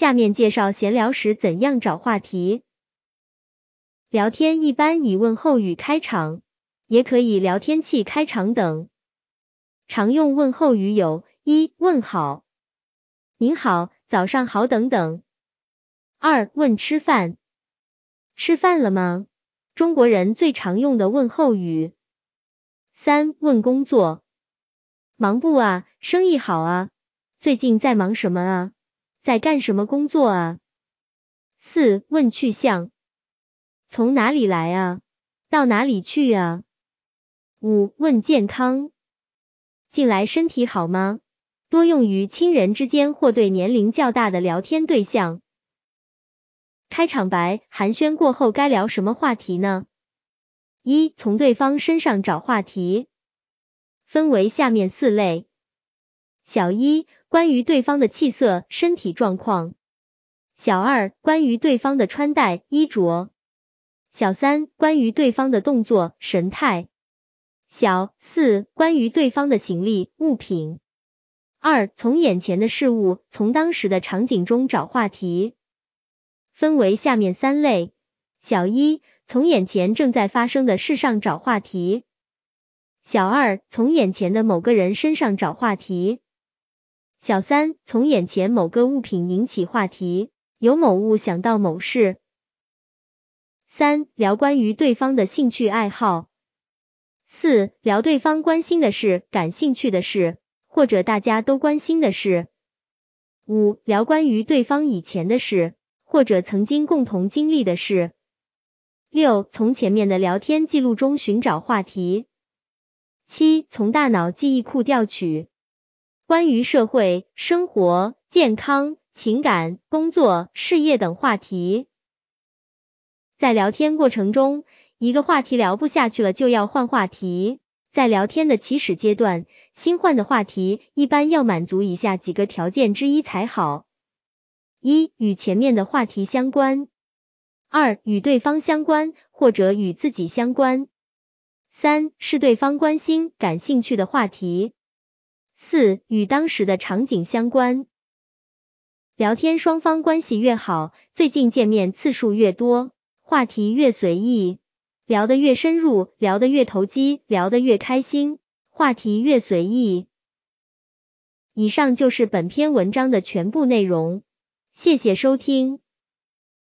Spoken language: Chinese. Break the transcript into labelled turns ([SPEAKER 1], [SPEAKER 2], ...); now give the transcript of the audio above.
[SPEAKER 1] 下面介绍闲聊时怎样找话题。聊天一般以问候语开场，也可以聊天气开场等。常用问候语有：一、问好，您好，早上好等等。二、问吃饭，吃饭了吗？中国人最常用的问候语。三、问工作，忙不啊？生意好啊？最近在忙什么啊？在干什么工作啊？四问去向，从哪里来啊？到哪里去啊？五问健康，近来身体好吗？多用于亲人之间或对年龄较大的聊天对象。开场白寒暄过后该聊什么话题呢？一从对方身上找话题，分为下面四类。小一，关于对方的气色、身体状况；小二，关于对方的穿戴、衣着；小三，关于对方的动作、神态；小四，关于对方的行李、物品。二，从眼前的事物、从当时的场景中找话题，分为下面三类。小一，从眼前正在发生的事上找话题；小二，从眼前的某个人身上找话题。小三从眼前某个物品引起话题，由某物想到某事。三聊关于对方的兴趣爱好。四聊对方关心的事、感兴趣的事，或者大家都关心的事。五聊关于对方以前的事，或者曾经共同经历的事。六从前面的聊天记录中寻找话题。七从大脑记忆库调取。关于社会、生活、健康、情感、工作、事业等话题，在聊天过程中，一个话题聊不下去了，就要换话题。在聊天的起始阶段，新换的话题一般要满足以下几个条件之一才好：一、与前面的话题相关；二、与对方相关或者与自己相关；三、是对方关心、感兴趣的话题。四与当时的场景相关，聊天双方关系越好，最近见面次数越多，话题越随意，聊得越深入，聊得越投机，聊得越开心，话题越随意。以上就是本篇文章的全部内容，谢谢收听。